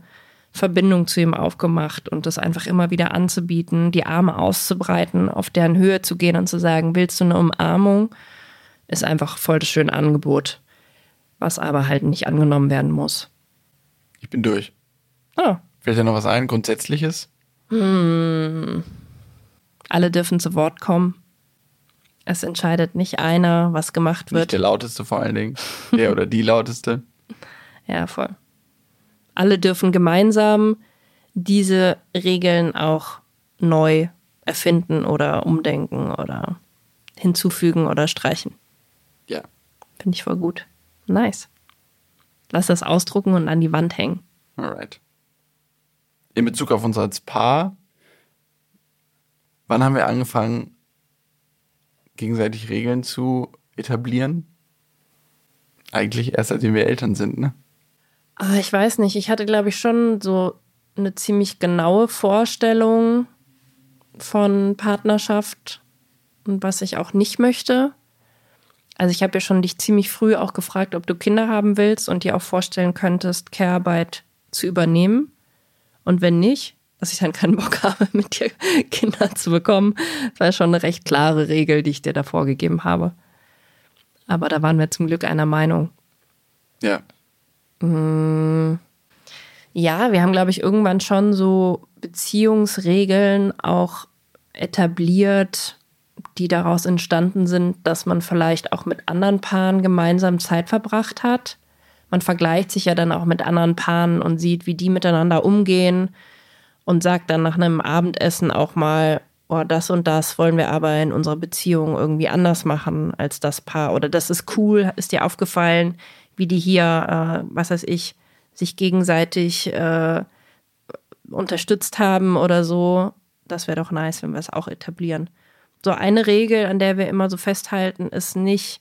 Speaker 2: Verbindung zu ihm aufgemacht und das einfach immer wieder anzubieten, die Arme auszubreiten, auf deren Höhe zu gehen und zu sagen, willst du eine Umarmung? Ist einfach voll das schöne Angebot, was aber halt nicht angenommen werden muss.
Speaker 1: Ich bin durch.
Speaker 2: Ah,
Speaker 1: Fällt dir noch was ein? Grundsätzliches?
Speaker 2: alle dürfen zu Wort kommen. Es entscheidet nicht einer, was gemacht
Speaker 1: Nicht
Speaker 2: wird.
Speaker 1: der lauteste vor allen Dingen. Der oder die lauteste. [LAUGHS]
Speaker 2: Ja, voll. Alle dürfen gemeinsam diese Regeln auch neu erfinden oder umdenken oder hinzufügen oder streichen.
Speaker 1: Ja.
Speaker 2: Finde ich voll gut. Nice. Lass das ausdrucken und an die Wand hängen.
Speaker 1: Alright. In Bezug auf uns als Paar, wann haben wir angefangen, gegenseitig Regeln zu etablieren? Eigentlich erst seitdem wir Eltern sind, ne?
Speaker 2: Ah, ich weiß nicht. Ich hatte, glaube ich, schon so eine ziemlich genaue Vorstellung von Partnerschaft und was ich auch nicht möchte. Also ich habe ja schon dich ziemlich früh auch gefragt, ob du Kinder haben willst und dir auch vorstellen könntest, Care-Arbeit zu übernehmen. Und wenn nicht, dass ich dann keinen Bock [LAUGHS] habe, mit dir Kinder zu bekommen. Das war schon eine recht klare Regel, die ich dir da vorgegeben habe. Aber da waren wir zum Glück einer Meinung.
Speaker 1: Ja.
Speaker 2: Ja, wir haben, glaube ich, irgendwann schon so Beziehungsregeln auch etabliert, die daraus entstanden sind, dass man vielleicht auch mit anderen Paaren gemeinsam Zeit verbracht hat. Man vergleicht sich ja dann auch mit anderen Paaren und sieht, wie die miteinander umgehen und sagt dann nach einem Abendessen auch mal, oh, das und das wollen wir aber in unserer Beziehung irgendwie anders machen als das Paar. Oder das ist cool, ist dir aufgefallen, wie die hier, äh, was weiß ich, sich gegenseitig äh, unterstützt haben oder so. Das wäre doch nice, wenn wir es auch etablieren. So eine Regel, an der wir immer so festhalten, ist nicht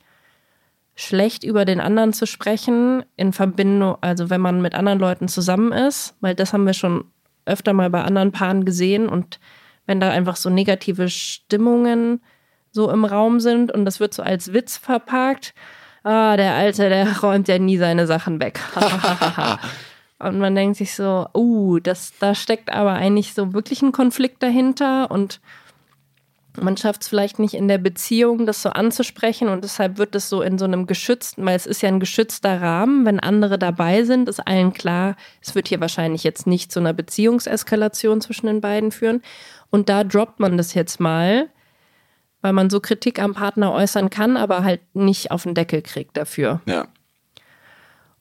Speaker 2: schlecht über den anderen zu sprechen in Verbindung, also wenn man mit anderen Leuten zusammen ist, weil das haben wir schon öfter mal bei anderen Paaren gesehen und wenn da einfach so negative Stimmungen so im Raum sind und das wird so als Witz verpackt, ah, der Alte, der [LAUGHS] räumt ja nie seine Sachen weg. [LAUGHS] und man denkt sich so, uh, das, da steckt aber eigentlich so wirklich ein Konflikt dahinter und man schafft es vielleicht nicht in der Beziehung, das so anzusprechen und deshalb wird es so in so einem geschützten, weil es ist ja ein geschützter Rahmen, wenn andere dabei sind, ist allen klar, es wird hier wahrscheinlich jetzt nicht zu einer Beziehungseskalation zwischen den beiden führen. Und da droppt man das jetzt mal, weil man so Kritik am Partner äußern kann, aber halt nicht auf den Deckel kriegt dafür.
Speaker 1: Ja.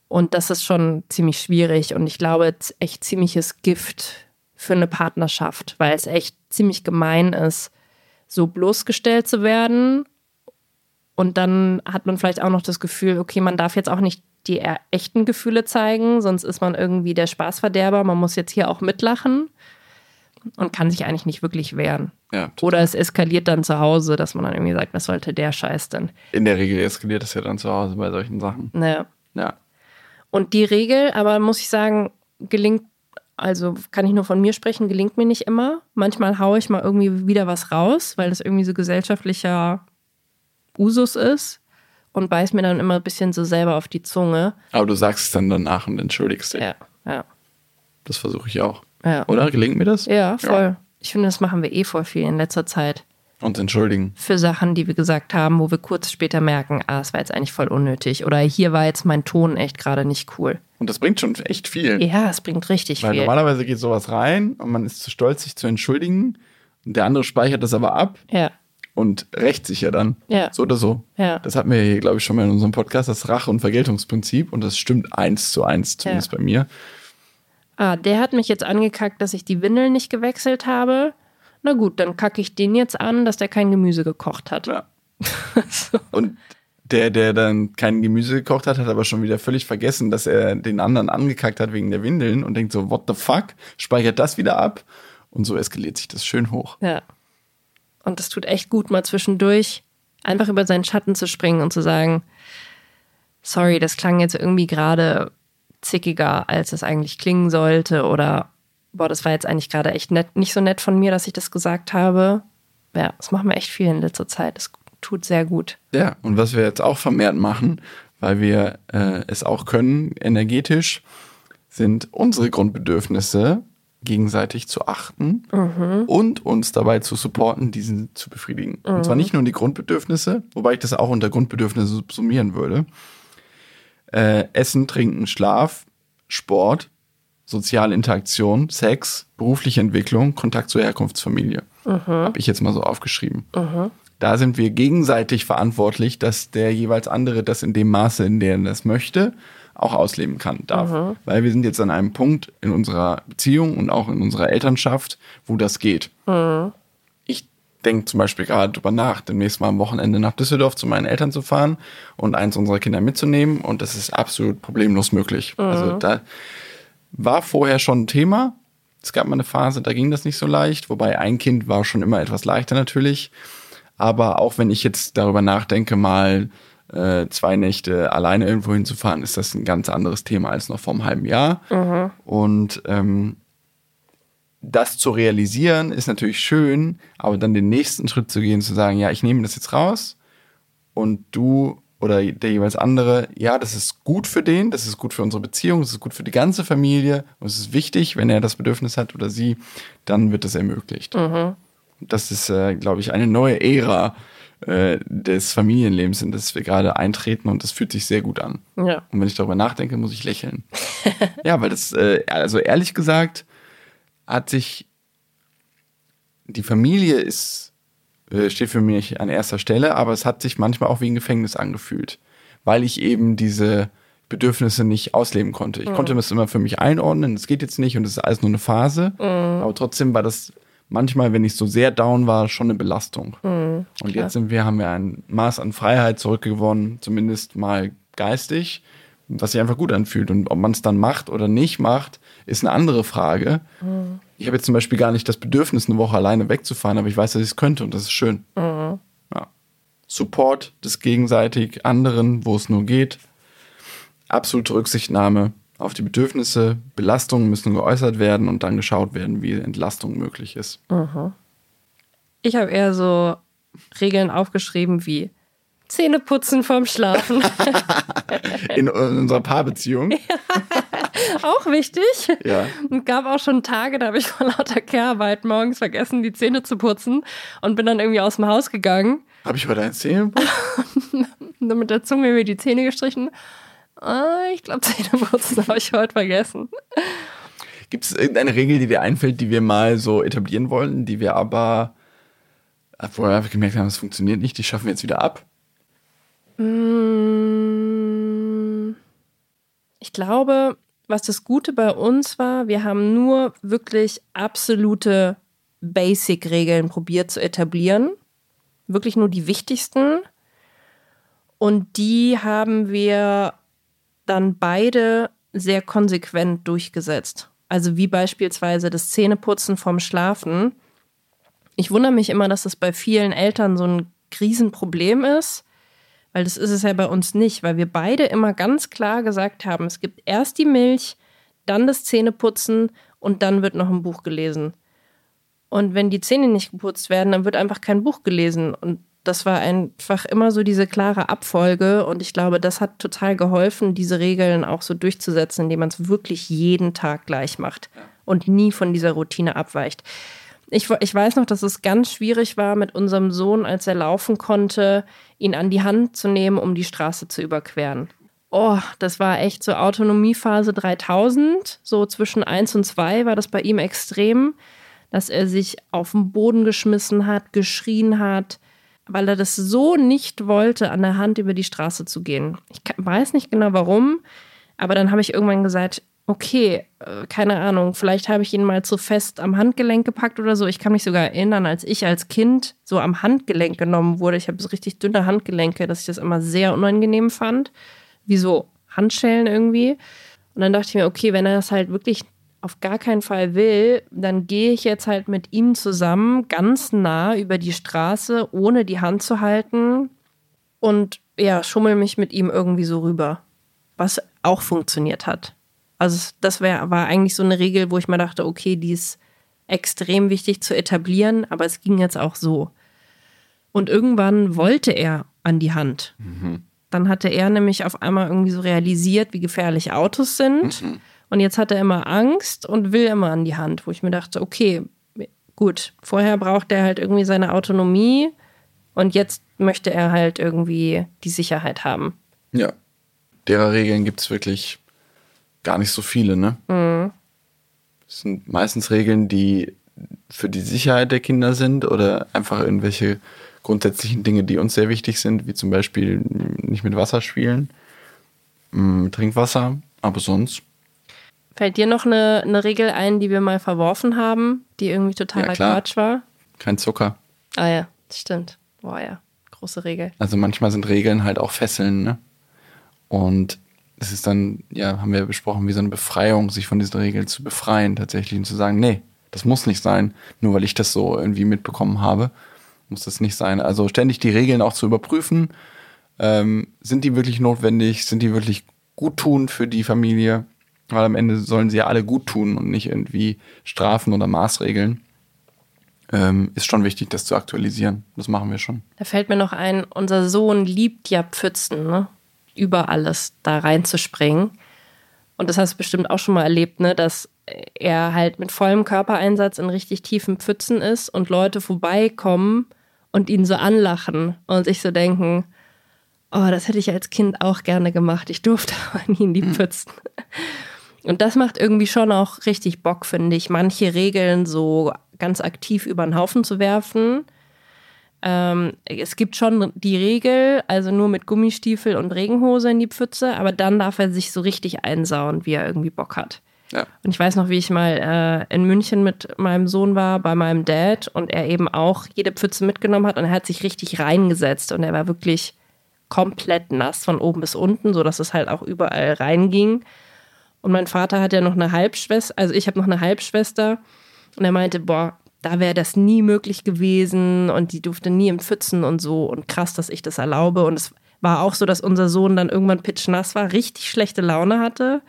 Speaker 2: Und das ist schon ziemlich schwierig und ich glaube, es ist echt ziemliches Gift für eine Partnerschaft, weil es echt ziemlich gemein ist, so bloßgestellt zu werden. Und dann hat man vielleicht auch noch das Gefühl, okay, man darf jetzt auch nicht die echten Gefühle zeigen, sonst ist man irgendwie der Spaßverderber. Man muss jetzt hier auch mitlachen und kann sich eigentlich nicht wirklich wehren.
Speaker 1: Ja.
Speaker 2: Oder es eskaliert dann zu Hause, dass man dann irgendwie sagt, was sollte der Scheiß denn?
Speaker 1: In der Regel eskaliert das ja dann zu Hause bei solchen Sachen.
Speaker 2: Naja.
Speaker 1: Ja.
Speaker 2: Und die Regel, aber muss ich sagen, gelingt, also kann ich nur von mir sprechen, gelingt mir nicht immer. Manchmal haue ich mal irgendwie wieder was raus, weil das irgendwie so gesellschaftlicher Usus ist und beiß mir dann immer ein bisschen so selber auf die Zunge.
Speaker 1: Aber du sagst es dann danach und entschuldigst dich.
Speaker 2: Ja, ja,
Speaker 1: Das versuche ich auch.
Speaker 2: ja.
Speaker 1: Oder? Gelingt mir das?
Speaker 2: Ja, voll. Ich finde, das machen wir eh voll viel in letzter Zeit.
Speaker 1: Uns entschuldigen.
Speaker 2: Für Sachen, die wir gesagt haben, wo wir kurz später merken, ah, es war jetzt eigentlich voll unnötig. Oder hier war jetzt mein Ton echt gerade nicht cool.
Speaker 1: Und das bringt schon echt viel.
Speaker 2: Ja, es bringt richtig
Speaker 1: Weil
Speaker 2: viel.
Speaker 1: normalerweise geht sowas rein und man ist zu stolz, sich zu entschuldigen. Und der andere speichert das aber ab
Speaker 2: Ja,
Speaker 1: und rächt sich ja dann.
Speaker 2: Ja.
Speaker 1: So oder so.
Speaker 2: Ja.
Speaker 1: Das hatten wir hier, glaube ich, schon mal in unserem Podcast, das Rache- und Vergeltungsprinzip. Und das stimmt eins zu eins, zumindest
Speaker 2: Ja.
Speaker 1: bei mir.
Speaker 2: Ah, der hat mich jetzt angekackt, dass ich die Windeln nicht gewechselt habe. Na gut, dann kacke ich den jetzt an, dass der kein Gemüse gekocht hat.
Speaker 1: Ja. [LAUGHS] Und der, der dann kein Gemüse gekocht hat, hat aber schon wieder völlig vergessen, dass er den anderen angekackt hat wegen der Windeln und denkt so, what the fuck? Speichert das wieder ab und so eskaliert sich das schön hoch.
Speaker 2: Ja. Und das tut echt gut, mal zwischendurch einfach über seinen Schatten zu springen und zu sagen, sorry, das klang jetzt irgendwie gerade zickiger, als es eigentlich klingen sollte oder boah, das war jetzt eigentlich gerade echt nett, nicht so nett von mir, dass ich das gesagt habe. Ja, das machen wir echt viel in letzter Zeit. Das tut sehr gut.
Speaker 1: Ja, und was wir jetzt auch vermehrt machen, weil wir äh, es auch können, energetisch, sind unsere Grundbedürfnisse gegenseitig zu achten mhm. und uns dabei zu supporten, diesen zu befriedigen. Mhm. Und zwar nicht nur die Grundbedürfnisse, wobei ich das auch unter Grundbedürfnisse subsumieren würde. Äh, Essen, Trinken, Schlaf, Sport, soziale Interaktion, Sex, berufliche Entwicklung, Kontakt zur Herkunftsfamilie. Mhm. Habe ich jetzt mal so aufgeschrieben. Mhm. Da sind wir gegenseitig verantwortlich, dass der jeweils andere das in dem Maße, in dem er das möchte, auch ausleben kann, darf. Mhm. Weil wir sind jetzt an einem Punkt in unserer Beziehung und auch in unserer Elternschaft, wo das geht. Mhm. Ich denke zum Beispiel gerade drüber nach, demnächst mal am Wochenende nach Düsseldorf zu meinen Eltern zu fahren und eins unserer Kinder mitzunehmen und das ist absolut problemlos möglich. Mhm. Also da war vorher schon ein Thema. Es gab mal eine Phase, da ging das nicht so leicht, wobei ein Kind war schon immer etwas leichter natürlich. Aber auch wenn ich jetzt darüber nachdenke, mal äh, zwei Nächte alleine irgendwo hinzufahren, ist das ein ganz anderes Thema als noch vor einem halben Jahr. Mhm. Und ähm, das zu realisieren ist natürlich schön, aber dann den nächsten Schritt zu gehen, zu sagen, ja, ich nehme das jetzt raus und du oder der jeweils andere, ja, das ist gut für den, das ist gut für unsere Beziehung, das ist gut für die ganze Familie und es ist wichtig, wenn er das Bedürfnis hat oder sie, dann wird das ermöglicht. Mhm. Das ist, äh, glaube ich, eine neue Ära äh, des Familienlebens, in das wir gerade eintreten und das fühlt sich sehr gut an. Ja. Und wenn ich darüber nachdenke, muss ich lächeln. [LAUGHS] ja, weil das, äh, also ehrlich gesagt, hat sich die Familie ist, äh, steht für mich an erster Stelle, aber es hat sich manchmal auch wie ein Gefängnis angefühlt, weil ich eben diese Bedürfnisse nicht ausleben konnte. Ich mhm. konnte das immer für mich einordnen, es geht jetzt nicht und es ist alles nur eine Phase, mhm. aber trotzdem war das manchmal, wenn ich so sehr down war, schon eine Belastung. Mhm, und jetzt sind wir, haben wir ein Maß an Freiheit zurückgewonnen, zumindest mal geistig, was sich einfach gut anfühlt. Und ob man es dann macht oder nicht macht, ist eine andere Frage. Mhm. Ich habe jetzt zum Beispiel gar nicht das Bedürfnis, eine Woche alleine wegzufahren, aber ich weiß, dass ich es könnte und das ist schön. Mhm. Ja. Support des gegenseitig anderen, wo es nur geht. Absolute Rücksichtnahme auf die Bedürfnisse. Belastungen müssen geäußert werden und dann geschaut werden, wie Entlastung möglich ist. Mhm.
Speaker 2: Ich habe eher so Regeln aufgeschrieben wie Zähne putzen vorm Schlafen.
Speaker 1: in, [LAUGHS] in, unserer Paarbeziehung.
Speaker 2: Auch wichtig. Ja. Und gab auch schon Tage, da habe ich vor lauter Kehrarbeit morgens vergessen, die Zähne zu putzen und bin dann irgendwie aus dem Haus gegangen.
Speaker 1: Habe ich heute deine Zähne geputzt? [LAUGHS]
Speaker 2: mit der Zunge mir die Zähne gestrichen. Ah, ich glaube, [LAUGHS] Zähneputzen habe ich heute vergessen.
Speaker 1: Gibt es irgendeine Regel, die dir einfällt, die wir mal so etablieren wollen, die wir aber, wo wir gemerkt haben, es funktioniert nicht, die schaffen wir jetzt wieder ab?
Speaker 2: Mm, ich glaube, was das Gute bei uns war, wir haben nur wirklich absolute Basic-Regeln probiert zu etablieren. Wirklich nur die wichtigsten. Und die haben wir dann beide sehr konsequent durchgesetzt. Also wie beispielsweise das Zähneputzen vorm Schlafen. Ich wundere mich immer, dass das bei vielen Eltern so ein Riesenproblem ist, weil das ist es ja bei uns nicht, weil wir beide immer ganz klar gesagt haben, es gibt erst die Milch, dann das Zähneputzen und dann wird noch ein Buch gelesen. Und wenn die Zähne nicht geputzt werden, dann wird einfach kein Buch gelesen. Und das war einfach immer so diese klare Abfolge und ich glaube, das hat total geholfen, diese Regeln auch so durchzusetzen, indem man es wirklich jeden Tag gleich macht und nie von dieser Routine abweicht. Ich, ich weiß noch, dass es ganz schwierig war mit unserem Sohn, als er laufen konnte, ihn an die Hand zu nehmen, um die Straße zu überqueren. Oh, das war echt so Autonomiephase 3000, so zwischen 1 und 2 war das bei ihm extrem, dass er sich auf den Boden geschmissen hat, geschrien hat, weil er das so nicht wollte, an der Hand über die Straße zu gehen. Ich weiß nicht genau warum, aber dann habe ich irgendwann gesagt, okay, äh, keine Ahnung, vielleicht habe ich ihn mal zu fest am Handgelenk gepackt oder so. Ich kann mich sogar erinnern, als ich als Kind so am Handgelenk genommen wurde. Ich habe so richtig dünne Handgelenke, dass ich das immer sehr unangenehm fand. Wie so Handschellen irgendwie. Und dann dachte ich mir, okay, wenn er das halt wirklich auf gar keinen Fall will, dann gehe ich jetzt halt mit ihm zusammen ganz nah über die Straße, ohne die Hand zu halten und ja, schummel mich mit ihm irgendwie so rüber. Was auch funktioniert hat. Also das wär, war eigentlich so eine Regel, wo ich mir dachte, okay, die ist extrem wichtig zu etablieren, aber es ging jetzt auch so. Und irgendwann wollte er an die Hand. Mhm. Dann hatte er nämlich auf einmal irgendwie so realisiert, wie gefährlich Autos sind. Mhm. Und jetzt hat er immer Angst und will immer an die Hand, wo ich mir dachte, okay, gut, vorher braucht er halt irgendwie seine Autonomie und jetzt möchte er halt irgendwie die Sicherheit haben.
Speaker 1: Ja. Derer Regeln gibt es wirklich gar nicht so viele, ne? Mhm. Das sind meistens Regeln, die für die Sicherheit der Kinder sind oder einfach irgendwelche grundsätzlichen Dinge, die uns sehr wichtig sind, wie zum Beispiel nicht mit Wasser spielen, mm, Trinkwasser, aber sonst.
Speaker 2: Fällt dir noch eine, eine Regel ein, die wir mal verworfen haben, die irgendwie totaler ja, Quatsch war?
Speaker 1: Kein Zucker.
Speaker 2: Ah ja, stimmt. Boah ja, große Regel.
Speaker 1: Also manchmal sind Regeln halt auch Fesseln, ne? Und es ist dann, ja, haben wir besprochen, wie so eine Befreiung, sich von diesen Regeln zu befreien tatsächlich und zu sagen, nee, das muss nicht sein, nur weil ich das so irgendwie mitbekommen habe, muss das nicht sein. Also ständig die Regeln auch zu überprüfen, ähm, sind die wirklich notwendig, sind die wirklich gut tun für die Familie, weil am Ende sollen sie ja alle gut tun und nicht irgendwie Strafen oder Maßregeln. Ähm, ist schon wichtig, das zu aktualisieren. Das machen wir schon.
Speaker 2: Da fällt mir noch ein, unser Sohn liebt ja Pfützen, ne? über alles da reinzuspringen. Und das hast du bestimmt auch schon mal erlebt, ne, dass er halt mit vollem Körpereinsatz in richtig tiefen Pfützen ist und Leute vorbeikommen und ihn so anlachen und sich so denken, oh, das hätte ich als Kind auch gerne gemacht. Ich durfte [LAUGHS] aber nie in die hm. Und das macht irgendwie schon auch richtig Bock, finde ich, manche Regeln so ganz aktiv über den Haufen zu werfen ähm, es gibt schon die Regel, also nur mit Gummistiefel und Regenhose in die Pfütze, aber dann darf er sich so richtig einsauen, wie er irgendwie Bock hat. Ja. Und ich weiß noch, wie ich mal äh, in München mit meinem Sohn war, bei meinem Dad, und er eben auch jede Pfütze mitgenommen hat und er hat sich richtig reingesetzt und er war wirklich komplett nass von oben bis unten, sodass es halt auch überall reinging. Und mein Vater hat ja noch eine Halbschwester, also ich habe noch eine Halbschwester und er meinte, boah, da wäre das nie möglich gewesen und die durfte nie im Pfützen und so und krass, dass ich das erlaube. Und es war auch so, dass unser Sohn dann irgendwann pitchnass war, richtig schlechte Laune hatte,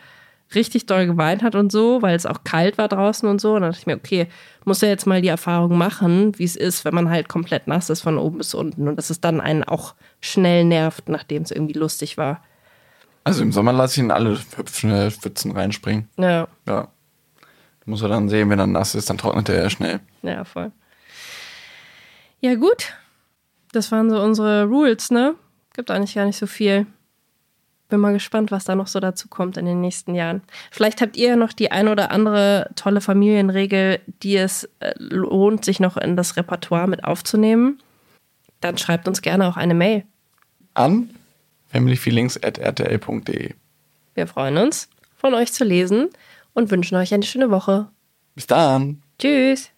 Speaker 2: richtig doll geweint hat und so, weil es auch kalt war draußen und so. Und dann dachte ich mir, okay, muss er jetzt mal die Erfahrung machen, wie es ist, wenn man halt komplett nass ist von oben bis unten und dass es dann einen auch schnell nervt, nachdem es irgendwie lustig war.
Speaker 1: Also im Sommer lasse ich in alle Pfützen reinspringen. Ja. Ja. Muss er dann sehen, wenn er nass ist, dann trocknet er ja schnell.
Speaker 2: Ja, voll. Ja, gut. Das waren so unsere Rules, ne? Gibt eigentlich gar nicht so viel. Bin mal gespannt, was da noch so dazu kommt in den nächsten Jahren. Vielleicht habt ihr noch die ein oder andere tolle Familienregel, die es äh, lohnt, sich noch in das Repertoire mit aufzunehmen. Dann schreibt uns gerne auch eine Mail.
Speaker 1: An familyfeelings.rtl.de.
Speaker 2: Wir freuen uns, von euch zu lesen und wünschen euch eine schöne Woche.
Speaker 1: Bis dann.
Speaker 2: Tschüss.